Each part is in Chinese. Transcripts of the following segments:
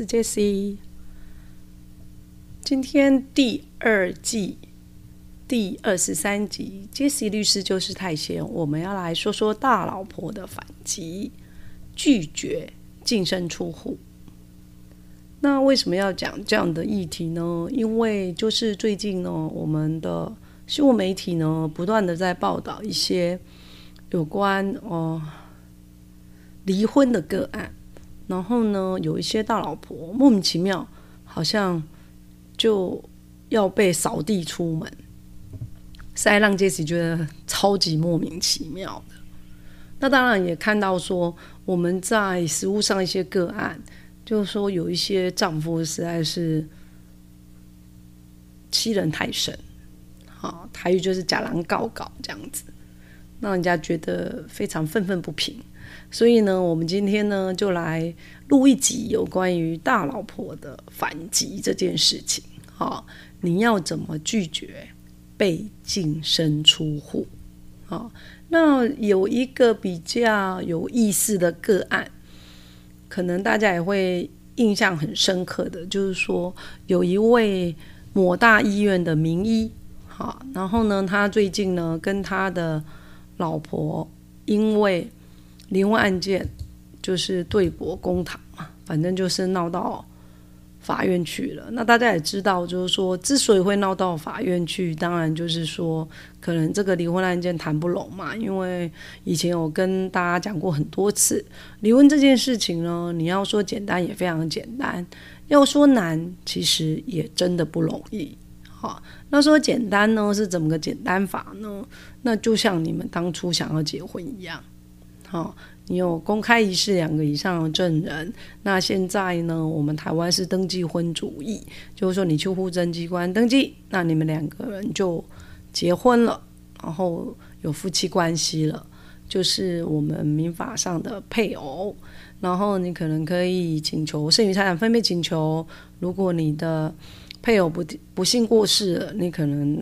是 Jesse。今天第二季第二十三集，Jesse 律师就是太闲。我们要来说说大老婆的反击，拒绝净身出户。那为什么要讲这样的议题呢？因为就是最近呢，我们的新闻媒体呢，不断的在报道一些有关哦离婚的个案。然后呢，有一些大老婆莫名其妙，好像就要被扫地出门，实在让杰西觉得超级莫名其妙的。那当然也看到说，我们在实务上一些个案，就是说有一些丈夫实在是欺人太甚，好，台语就是假狼告告这样子，让人家觉得非常愤愤不平。所以呢，我们今天呢就来录一集有关于大老婆的反击这件事情。好，你要怎么拒绝被净身出户？好，那有一个比较有意思的个案，可能大家也会印象很深刻的，就是说有一位某大医院的名医，好，然后呢，他最近呢跟他的老婆因为离婚案件就是对簿公堂嘛，反正就是闹到法院去了。那大家也知道，就是说，之所以会闹到法院去，当然就是说，可能这个离婚案件谈不拢嘛。因为以前有跟大家讲过很多次，离婚这件事情呢，你要说简单也非常简单，要说难，其实也真的不容易。好，那说简单呢，是怎么个简单法呢？那就像你们当初想要结婚一样。好，你有公开仪式两个以上的证人。那现在呢，我们台湾是登记婚主义，就是说你去户政机关登记，那你们两个人就结婚了，然后有夫妻关系了，就是我们民法上的配偶。然后你可能可以请求剩余财产分配请求。如果你的配偶不不幸过世了，你可能。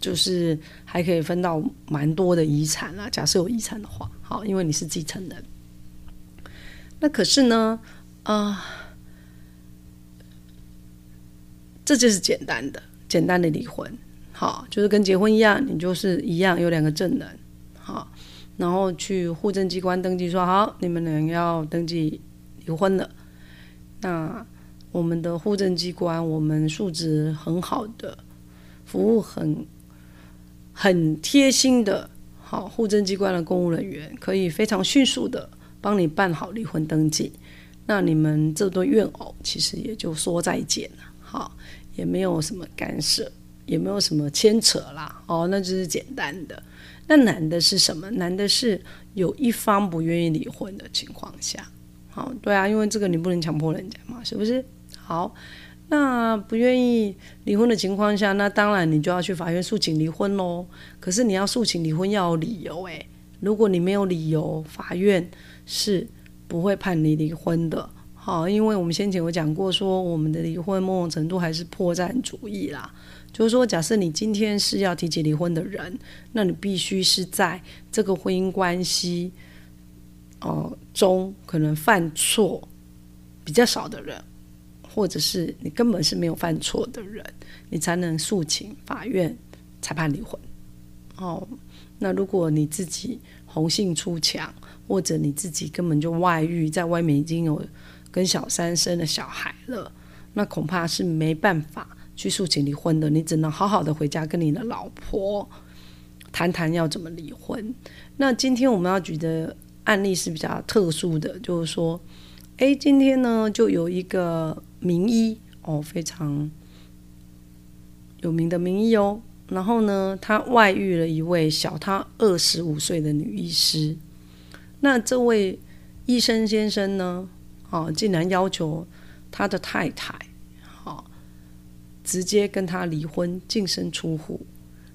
就是还可以分到蛮多的遗产啦。假设有遗产的话，好，因为你是继承人。那可是呢，啊，这就是简单的、简单的离婚，好，就是跟结婚一样，你就是一样有两个证人，好，然后去户政机关登记说好，你们两个要登记离婚了。那我们的户政机关，我们素质很好的，服务很。很贴心的，好，户政机关的公务人员可以非常迅速的帮你办好离婚登记，那你们这对怨偶其实也就说再见了，好，也没有什么干涉，也没有什么牵扯啦，哦，那就是简单的。那难的是什么？难的是有一方不愿意离婚的情况下，好，对啊，因为这个你不能强迫人家嘛，是不是？好。那不愿意离婚的情况下，那当然你就要去法院诉请离婚喽。可是你要诉请离婚要有理由诶，如果你没有理由，法院是不会判你离婚的。好，因为我们先前有讲过，说我们的离婚某种程度还是破绽主义啦。就是说，假设你今天是要提起离婚的人，那你必须是在这个婚姻关系哦中可能犯错比较少的人。或者是你根本是没有犯错的人，你才能诉请法院裁判离婚。哦，那如果你自己红杏出墙，或者你自己根本就外遇，在外面已经有跟小三生了小孩了，那恐怕是没办法去诉请离婚的。你只能好好的回家跟你的老婆谈谈要怎么离婚。那今天我们要举的案例是比较特殊的，就是说，哎，今天呢就有一个。名医哦，非常有名的名医哦。然后呢，他外遇了一位小他二十五岁的女医师。那这位医生先生呢，哦，竟然要求他的太太，好，直接跟他离婚，净身出户。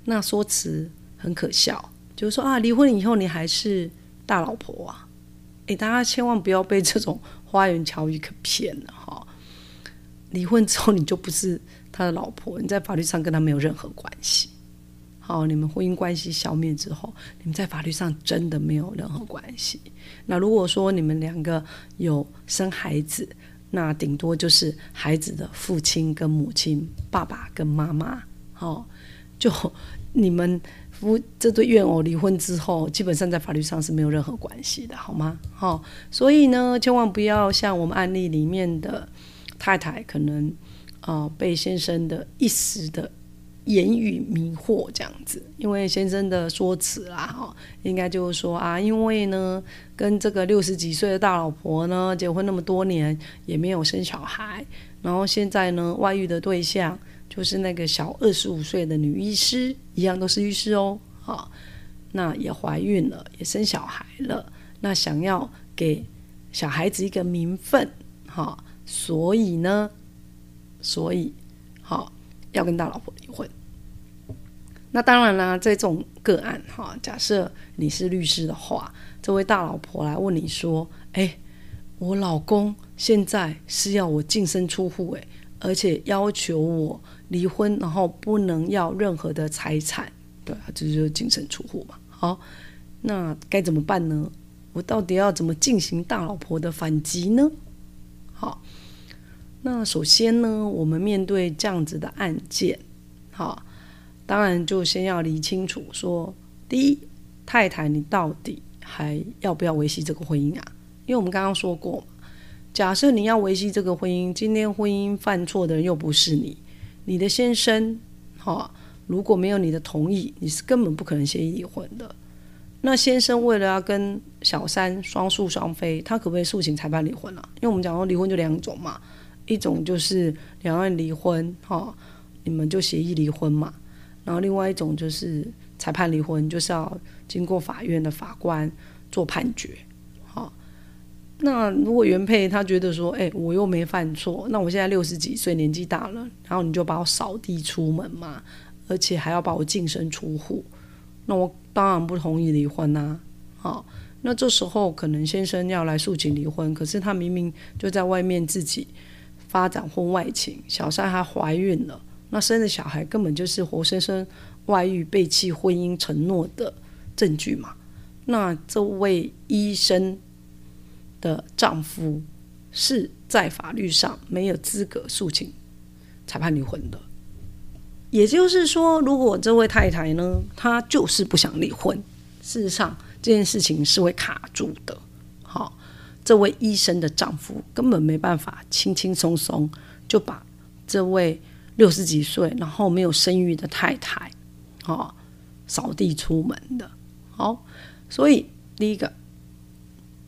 那说辞很可笑，就是说啊，离婚以后你还是大老婆啊！诶，大家千万不要被这种花言巧语可骗了哈。离婚之后你就不是他的老婆，你在法律上跟他没有任何关系。好，你们婚姻关系消灭之后，你们在法律上真的没有任何关系。那如果说你们两个有生孩子，那顶多就是孩子的父亲跟母亲，爸爸跟妈妈。好，就你们夫这对怨偶离婚之后，基本上在法律上是没有任何关系的，好吗？好，所以呢，千万不要像我们案例里面的太太，可能啊被先生的一时的。言语迷惑这样子，因为先生的说辞啦，哈，应该就是说啊，因为呢，跟这个六十几岁的大老婆呢结婚那么多年，也没有生小孩，然后现在呢，外遇的对象就是那个小二十五岁的女医师，一样都是医师哦，好，那也怀孕了，也生小孩了，那想要给小孩子一个名分，哈，所以呢，所以好。要跟大老婆离婚，那当然啦，在这种个案哈，假设你是律师的话，这位大老婆来问你说：“哎，我老公现在是要我净身出户，哎，而且要求我离婚，然后不能要任何的财产，对，这就是净身出户嘛。好，那该怎么办呢？我到底要怎么进行大老婆的反击呢？好。”那首先呢，我们面对这样子的案件，好，当然就先要理清楚，说第一，太太你到底还要不要维系这个婚姻啊？因为我们刚刚说过，假设你要维系这个婚姻，今天婚姻犯错的人又不是你，你的先生，哈，如果没有你的同意，你是根本不可能协议离婚的。那先生为了要跟小三双宿双飞，他可不可以诉请裁判离婚啊？因为我们讲说离婚就两种嘛。一种就是两岸离婚，哈，你们就协议离婚嘛。然后另外一种就是裁判离婚，就是要经过法院的法官做判决，好。那如果原配他觉得说，哎，我又没犯错，那我现在六十几岁，年纪大了，然后你就把我扫地出门嘛，而且还要把我净身出户，那我当然不同意离婚呐，好。那这时候可能先生要来诉请离婚，可是他明明就在外面自己。发展婚外情，小三还怀孕了，那生的小孩根本就是活生生外遇、背弃婚姻承诺的证据嘛？那这位医生的丈夫是在法律上没有资格诉请裁判离婚的。也就是说，如果这位太太呢，她就是不想离婚，事实上这件事情是会卡住的。好。这位医生的丈夫根本没办法轻轻松松就把这位六十几岁然后没有生育的太太，哦，扫地出门的。好，所以第一个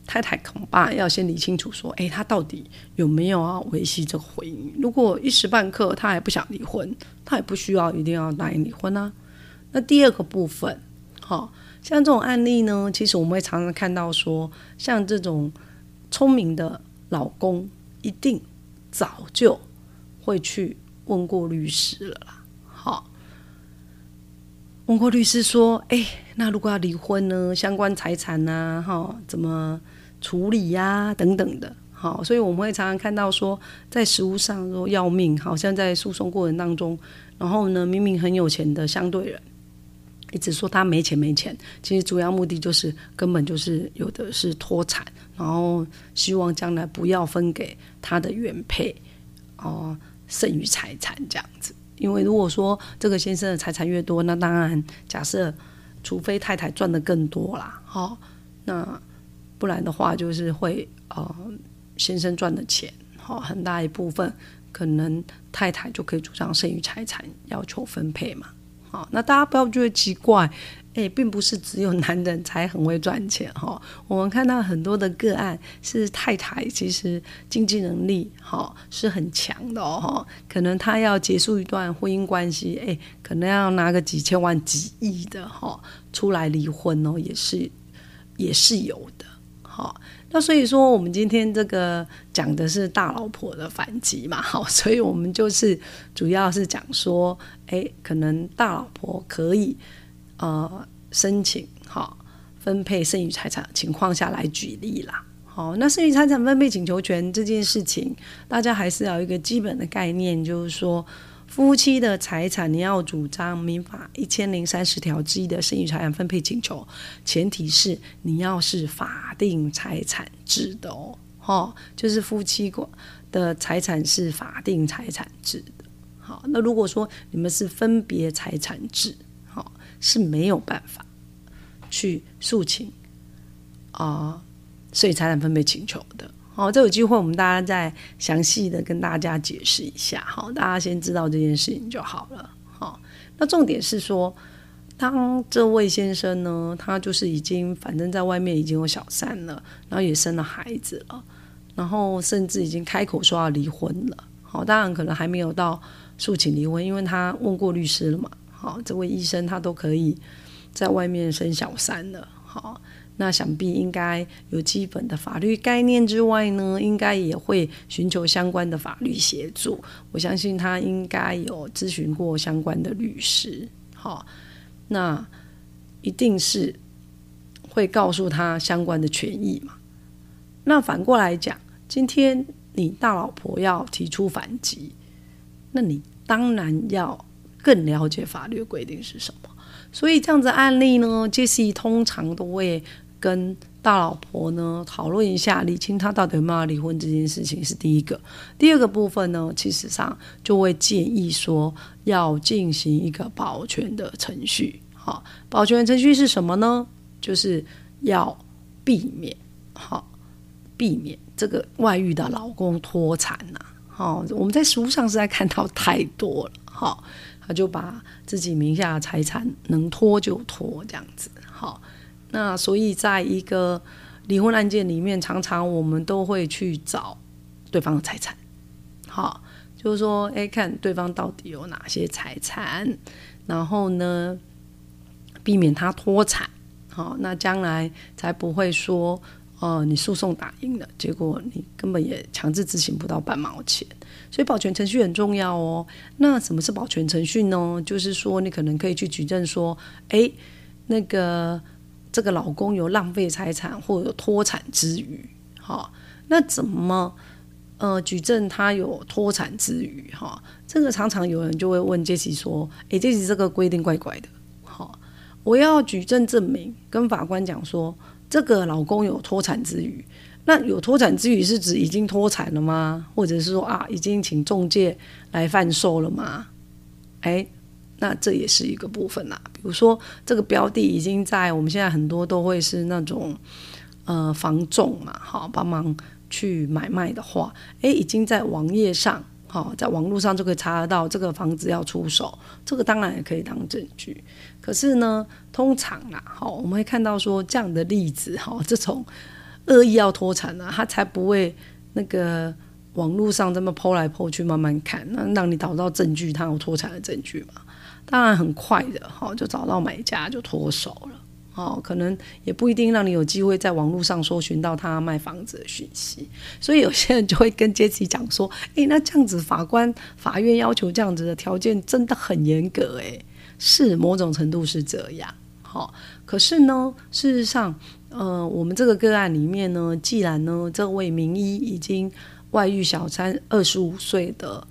太太恐怕要先理清楚，说，哎，他到底有没有要维系这个婚姻？如果一时半刻他还不想离婚，他也不需要一定要答应离婚啊。那第二个部分，好，像这种案例呢，其实我们会常常看到说，像这种。聪明的老公一定早就会去问过律师了啦。好，问过律师说：“哎，那如果要离婚呢？相关财产呢？哈，怎么处理呀？等等的。好，所以我们会常常看到说，在实务上说要命，好像在诉讼过程当中，然后呢，明明很有钱的相对人。”一直说他没钱没钱，其实主要目的就是根本就是有的是脱产，然后希望将来不要分给他的原配哦剩余财产这样子。因为如果说这个先生的财产越多，那当然假设除非太太赚的更多啦，好，那不然的话就是会呃先生赚的钱好很大一部分可能太太就可以主张剩余财产要求分配嘛。好，那大家不要觉得奇怪，哎，并不是只有男人才很会赚钱哈。我们看到很多的个案是太太其实经济能力哈是很强的哦，可能他要结束一段婚姻关系，哎，可能要拿个几千万、几亿的哈出来离婚哦，也是也是有好，那所以说，我们今天这个讲的是大老婆的反击嘛，好，所以我们就是主要是讲说，哎，可能大老婆可以呃申请好分配剩余财产情况下来举例啦。好，那剩余财产分配请求权这件事情，大家还是要一个基本的概念，就是说。夫妻的财产，你要主张民法一千零三十条之一的剩余财产分配请求，前提是你要是法定财产制的哦，哈，就是夫妻过的财产是法定财产制的。好，那如果说你们是分别财产制，好是没有办法去诉请啊剩余财产分配请求的。好，这有机会我们大家再详细的跟大家解释一下。好，大家先知道这件事情就好了。好，那重点是说，当这位先生呢，他就是已经反正在外面已经有小三了，然后也生了孩子了，然后甚至已经开口说要离婚了。好，当然可能还没有到诉请离婚，因为他问过律师了嘛。好，这位医生他都可以在外面生小三了。好。那想必应该有基本的法律概念之外呢，应该也会寻求相关的法律协助。我相信他应该有咨询过相关的律师，好，那一定是会告诉他相关的权益嘛。那反过来讲，今天你大老婆要提出反击，那你当然要更了解法律规定是什么。所以这样子案例呢，杰西通常都会。跟大老婆呢讨论一下，理清他到底有没有离婚这件事情是第一个。第二个部分呢，其实上就会建议说要进行一个保全的程序。好，保全程序是什么呢？就是要避免，好，避免这个外遇的老公脱产呐。好，我们在书上实在看到太多了。好，他就把自己名下的财产能拖就拖，这样子。好。那所以，在一个离婚案件里面，常常我们都会去找对方的财产，好，就是说，哎，看对方到底有哪些财产，然后呢，避免他脱产，好，那将来才不会说，哦，你诉讼打赢了，结果你根本也强制执行不到半毛钱，所以保全程序很重要哦。那什么是保全程序呢？就是说，你可能可以去举证说，哎，那个。这个老公有浪费财产或有脱产之余，哈，那怎么呃举证他有脱产之余，哈，这个常常有人就会问杰西说，诶，杰西这个规定怪怪的，好，我要举证证明，跟法官讲说，这个老公有脱产之余，那有脱产之余是指已经脱产了吗？或者是说啊，已经请中介来贩售了吗？诶。那这也是一个部分啦，比如说这个标的已经在我们现在很多都会是那种呃房仲嘛，好帮忙去买卖的话，诶，已经在网页上，好在网络上就可以查得到这个房子要出手，这个当然也可以当证据。可是呢，通常啦，好我们会看到说这样的例子，哈，这种恶意要脱产啊，他才不会那个网络上这么剖来剖去慢慢看，那让你找到证据，他有脱产的证据嘛。当然很快的，哈，就找到买家就脱手了，哦，可能也不一定让你有机会在网络上搜寻到他卖房子的讯息，所以有些人就会跟杰西讲说，诶，那这样子法官、法院要求这样子的条件真的很严格，诶，是某种程度是这样，好，可是呢，事实上，呃，我们这个个案里面呢，既然呢这位名医已经外遇小三二十五岁的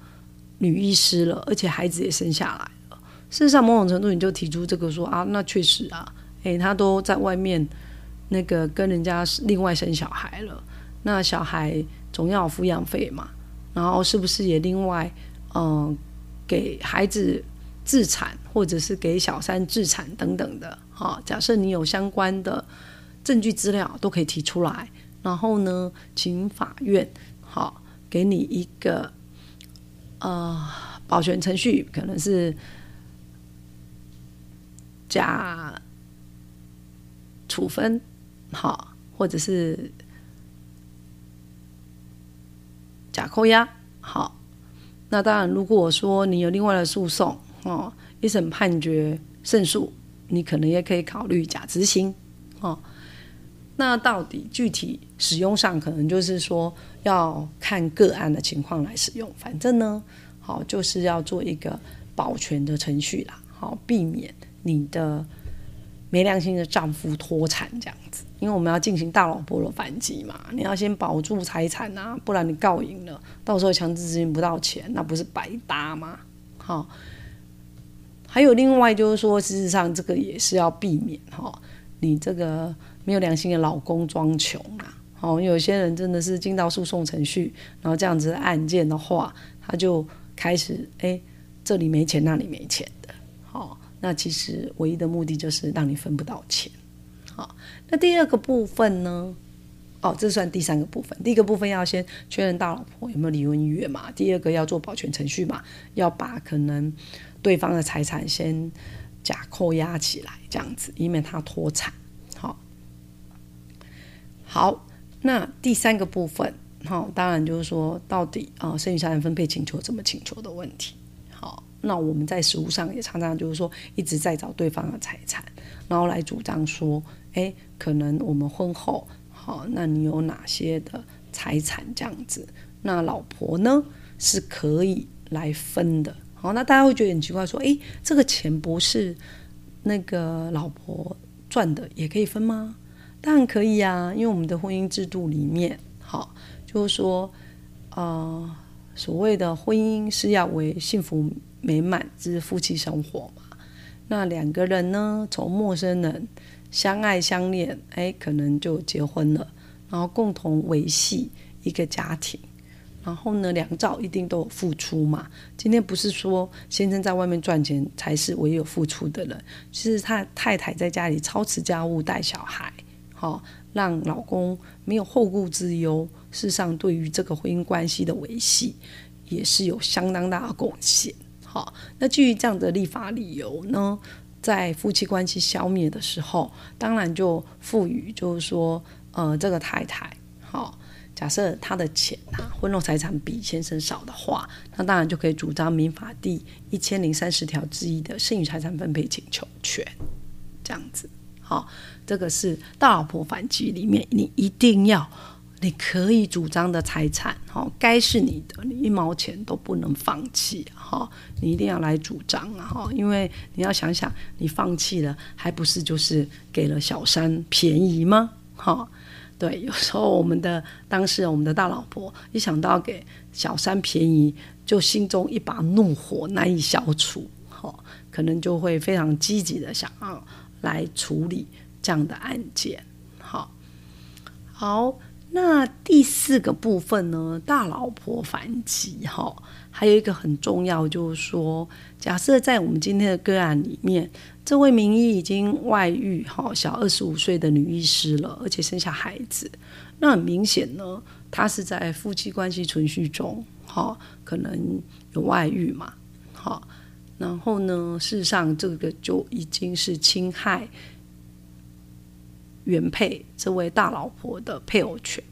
女医师了，而且孩子也生下来。事实上，某种程度你就提出这个说啊，那确实啊，诶，他都在外面那个跟人家另外生小孩了，那小孩总要抚养费嘛，然后是不是也另外嗯给孩子自产，或者是给小三自产等等的？哈，假设你有相关的证据资料都可以提出来，然后呢，请法院好给你一个呃保全程序，可能是。假处分，好，或者是假扣押，好。那当然，如果说你有另外的诉讼，哦，一审判决胜诉，你可能也可以考虑假执行，哦。那到底具体使用上，可能就是说要看个案的情况来使用。反正呢，好就是要做一个保全的程序啦，好避免你的没良心的丈夫脱产这样子。因为我们要进行大老婆的反击嘛，你要先保住财产啊，不然你告赢了，到时候强制执行不到钱，那不是白搭吗？好，还有另外就是说，事实上这个也是要避免哈，你这个没有良心的老公装穷啊。好，有些人真的是进到诉讼程序，然后这样子案件的话，他就开始哎，这里没钱，那里没钱的。那其实唯一的目的就是让你分不到钱。好，那第二个部分呢？哦，这算第三个部分。第一个部分要先确认大老婆有没有离婚意愿嘛？第二个要做保全程序嘛？要把可能对方的财产先假扣押起来，这样子，以免他脱产。好，好，那第三个部分，好，当然就是说，到底啊，剩余财产分配请求怎么请求的问题。那我们在实务上也常常就是说，一直在找对方的财产，然后来主张说，哎，可能我们婚后。好，那你有哪些的财产这样子？那老婆呢是可以来分的。好，那大家会觉得很奇怪，说，诶，这个钱不是那个老婆赚的，也可以分吗？当然可以啊，因为我们的婚姻制度里面，好，就是说，呃，所谓的婚姻是要为幸福美满之夫妻生活嘛。那两个人呢，从陌生人。相爱相恋，哎，可能就结婚了，然后共同维系一个家庭，然后呢，两造一定都有付出嘛。今天不是说先生在外面赚钱才是唯有付出的人，其实他太太在家里操持家务、带小孩，好让老公没有后顾之忧，事实上对于这个婚姻关系的维系也是有相当大的贡献。好，那基于这样的立法理由呢？在夫妻关系消灭的时候，当然就赋予，就是说，呃，这个太太，好，假设她的钱啊，婚后财产比先生少的话，那当然就可以主张民法第一千零三十条之一的剩余财产分配请求权，这样子，好，这个是大老婆反击里面，你一定要。你可以主张的财产，哈，该是你的，你一毛钱都不能放弃，哈，你一定要来主张啊，哈，因为你要想想，你放弃了，还不是就是给了小三便宜吗？哈，对，有时候我们的当事人，我们的大老婆，一想到给小三便宜，就心中一把怒火难以消除，哈，可能就会非常积极的想要来处理这样的案件，好，好。那第四个部分呢？大老婆反击哈，还有一个很重要，就是说，假设在我们今天的个案里面，这位名医已经外遇哈，小二十五岁的女医师了，而且生下孩子，那很明显呢，她是在夫妻关系存续中哈，可能有外遇嘛，好，然后呢，事实上这个就已经是侵害。原配这位大老婆的配偶权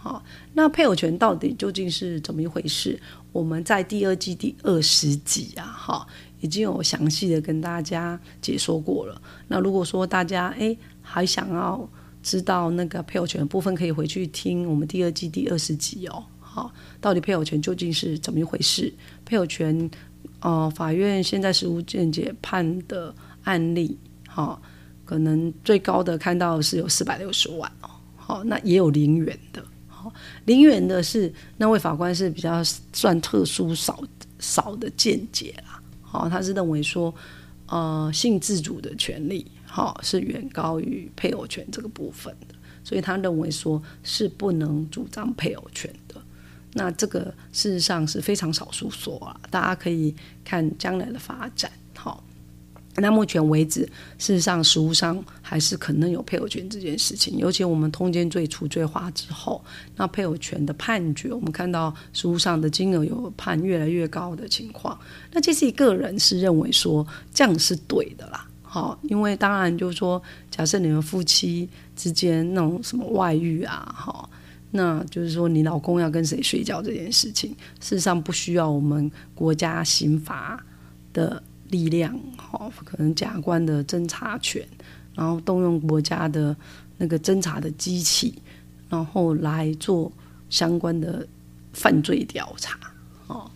好，那配偶权到底究竟是怎么一回事？我们在第二季第二十集啊，哈，已经有详细的跟大家解说过了。那如果说大家哎还想要知道那个配偶权的部分，可以回去听我们第二季第二十集哦。好，到底配偶权究竟是怎么一回事？配偶权，呃，法院现在实务见解判的案例，好。可能最高的看到是有四百六十万哦，好，那也有零元的，好，零元的是那位法官是比较算特殊少少的见解啦，好，他是认为说，呃，性自主的权利，好，是远高于配偶权这个部分的，所以他认为说是不能主张配偶权的，那这个事实上是非常少数说啊，大家可以看将来的发展，那目前为止，事实上，实务上还是可能有配偶权这件事情。尤其我们通奸罪除罪化之后，那配偶权的判决，我们看到实务上的金额有判越来越高的情况。那其实一个人是认为说这样是对的啦，好，因为当然就是说，假设你们夫妻之间那种什么外遇啊，好，那就是说你老公要跟谁睡觉这件事情，事实上不需要我们国家刑法的。力量，好，可能假官的侦查权，然后动用国家的那个侦查的机器，然后来做相关的犯罪调查，哦，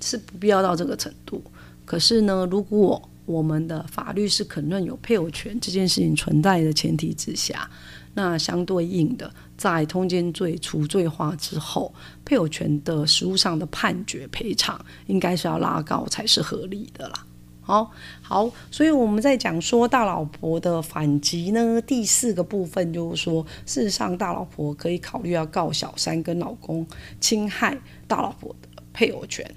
是不必要到这个程度。可是呢，如果我们的法律是肯认有配偶权这件事情存在的前提之下，那相对应的，在通奸罪除罪化之后，配偶权的实务上的判决赔偿，应该是要拉高才是合理的啦。哦，好，所以我们在讲说大老婆的反击呢，第四个部分就是说，事实上大老婆可以考虑要告小三跟老公侵害大老婆的配偶权。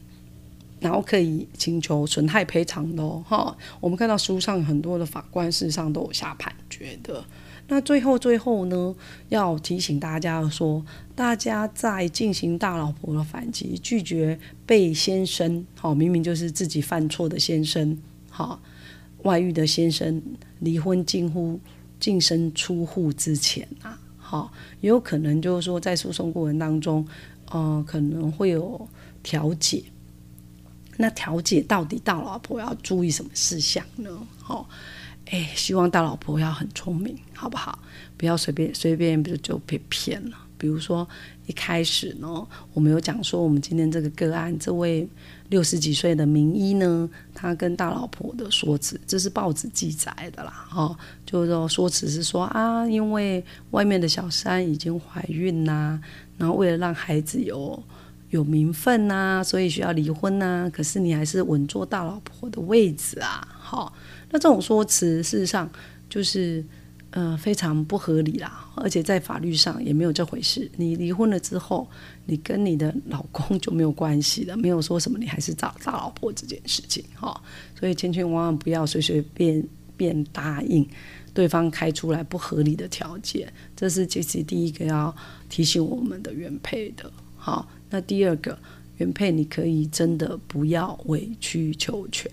然后可以请求损害赔偿的哦，哈。我们看到书上很多的法官事实上都有下判决的。那最后最后呢，要提醒大家说，大家在进行大老婆的反击，拒绝被先生，好，明明就是自己犯错的先生，好，外遇的先生离婚近乎净身出户之前啊，好，也有可能就是说在诉讼过程当中，呃，可能会有调解。那调解到底大老婆要注意什么事项呢？哦，哎，希望大老婆要很聪明，好不好？不要随便随便就就被骗了。比如说一开始呢，我们有讲说，我们今天这个个案，这位六十几岁的名医呢，他跟大老婆的说辞，这是报纸记载的啦。哦，就是说说辞是说啊，因为外面的小三已经怀孕呐，然后为了让孩子有。有名分呐，所以需要离婚呐。可是你还是稳坐大老婆的位置啊，好，那这种说辞事实上就是呃非常不合理啦，而且在法律上也没有这回事。你离婚了之后，你跟你的老公 就没有关系了，没有说什么你还是找大老婆这件事情哈。所以千千万万不要随随便便答应对方开出来不合理的条件，这是其实第一个要提醒我们的原配的，好。那第二个原配，你可以真的不要委曲求全，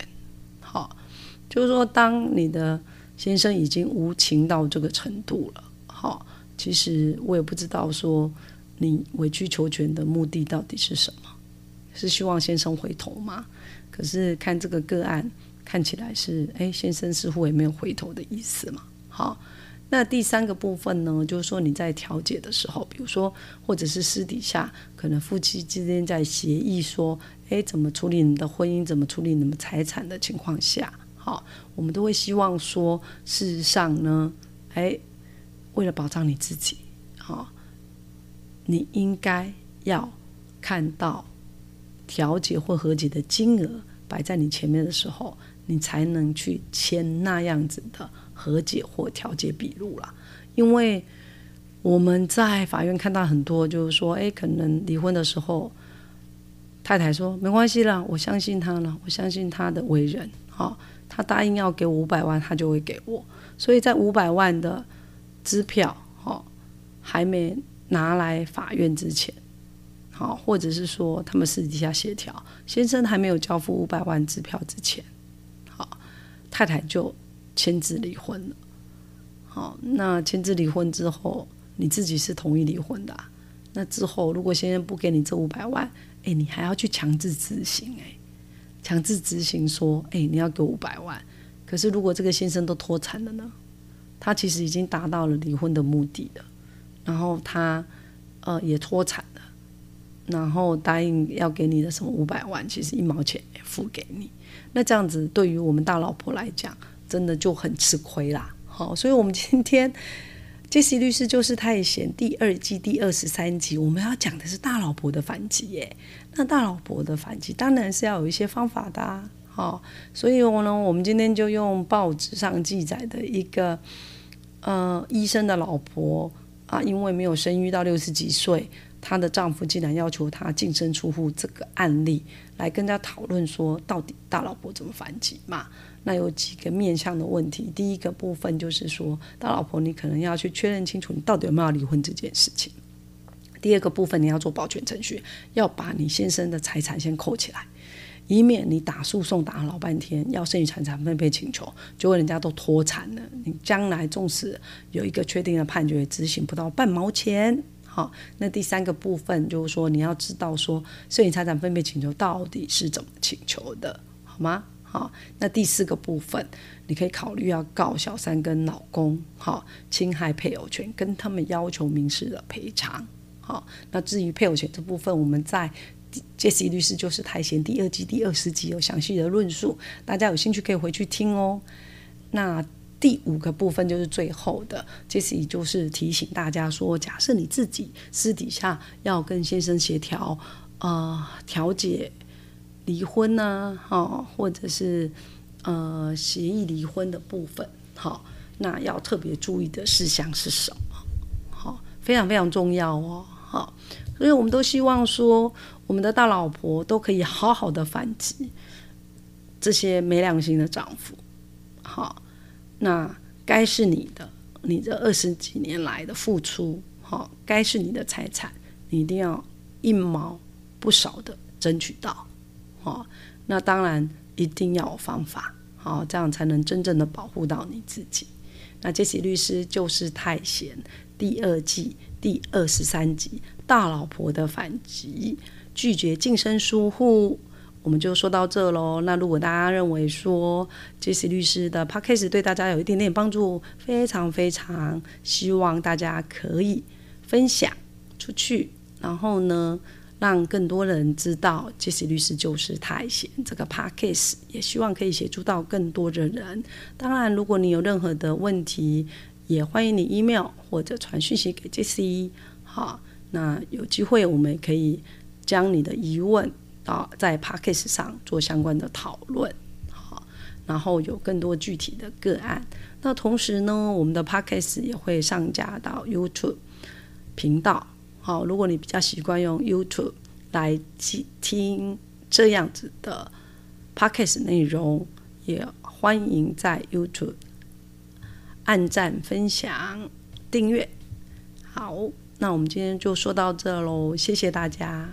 就是说，当你的先生已经无情到这个程度了，好，其实我也不知道说你委曲求全的目的到底是什么，是希望先生回头吗？可是看这个个案，看起来是，哎，先生似乎也没有回头的意思嘛，好。那第三个部分呢，就是说你在调解的时候，比如说或者是私底下，可能夫妻之间在协议说，哎，怎么处理你的婚姻，怎么处理你们财产的情况下，好，我们都会希望说，事实上呢，哎，为了保障你自己，好，你应该要看到调解或和解的金额摆在你前面的时候，你才能去签那样子的。和解或调解笔录了，因为我们在法院看到很多，就是说，哎，可能离婚的时候，太太说没关系了，我相信他了，我相信他的为人，哦，他答应要给我五百万，他就会给我，所以在五百万的支票，哈，还没拿来法院之前，好，或者是说他们私底下协调，先生还没有交付五百万支票之前，好，太太就。签字离婚了，好，那签字离婚之后，你自己是同意离婚的。那之后，如果先生不给你这五百万，哎，你还要去强制执行，哎，强制执行说，哎，你要给我五百万。可是如果这个先生都脱产了呢？他其实已经达到了离婚的目的了，然后他呃也脱产了，然后答应要给你的什么五百万，其实一毛钱也付给你。那这样子对于我们大老婆来讲，真的就很吃亏啦，好，所以我们今天杰西律师就是太闲第二季第二十三集，我们要讲的是大老婆的反击耶。那大老婆的反击当然是要有一些方法的，好，所以我呢，我们今天就用报纸上记载的一个呃医生的老婆啊，因为没有生育到六十几岁，她的丈夫竟然要求她净身出户这个案例来跟大家讨论说，到底大老婆怎么反击嘛？那有几个面向的问题，第一个部分就是说，大老婆你可能要去确认清楚你到底有没有离婚这件事情。第二个部分你要做保全程序，要把你先生的财产先扣起来，以免你打诉讼打了老半天，要剩余财产分配请求，结果人家都脱产了，你将来纵使有一个确定的判决，执行不到半毛钱。好，那第三个部分就是说，你要知道说剩余财产分配请求到底是怎么请求的，好吗？好，那第四个部分，你可以考虑要告小三跟老公，好，侵害配偶权，跟他们要求民事的赔偿。好，那至于配偶权这部分，我们在杰西律师就是太闲第二季第二十集有详细的论述，大家有兴趣可以回去听哦。那第五个部分就是最后的，杰西就是提醒大家说，假设你自己私底下要跟先生协调，呃，调解。离婚呢，哈，或者是呃协议离婚的部分，好，那要特别注意的事项是什么？好，非常非常重要哦，好，所以我们都希望说，我们的大老婆都可以好好的反击这些没良心的丈夫，好，那该是你的，你这二十几年来的付出，好，该是你的财产，你一定要一毛不少的争取到。哦，那当然一定要有方法，好，这样才能真正的保护到你自己。那杰西律师就是太闲第二季第二十三集大老婆的反击，拒绝净身疏户，我们就说到这喽。那如果大家认为说杰西律师的 podcast 对大家有一点点帮助，非常非常希望大家可以分享出去，然后呢？让更多人知道杰西律师就是太闲这个 podcast，也希望可以协助到更多的人。当然，如果你有任何的问题，也欢迎你 email 或者传讯息给杰西。好，那有机会我们可以将你的疑问啊在 podcast 上做相关的讨论。好，然后有更多具体的个案。那同时呢，我们的 podcast 也会上架到 YouTube 频道。好，如果你比较习惯用 YouTube 来听这样子的 Podcast 内容，也欢迎在 YouTube 按赞、分享、订阅。好，那我们今天就说到这喽，谢谢大家。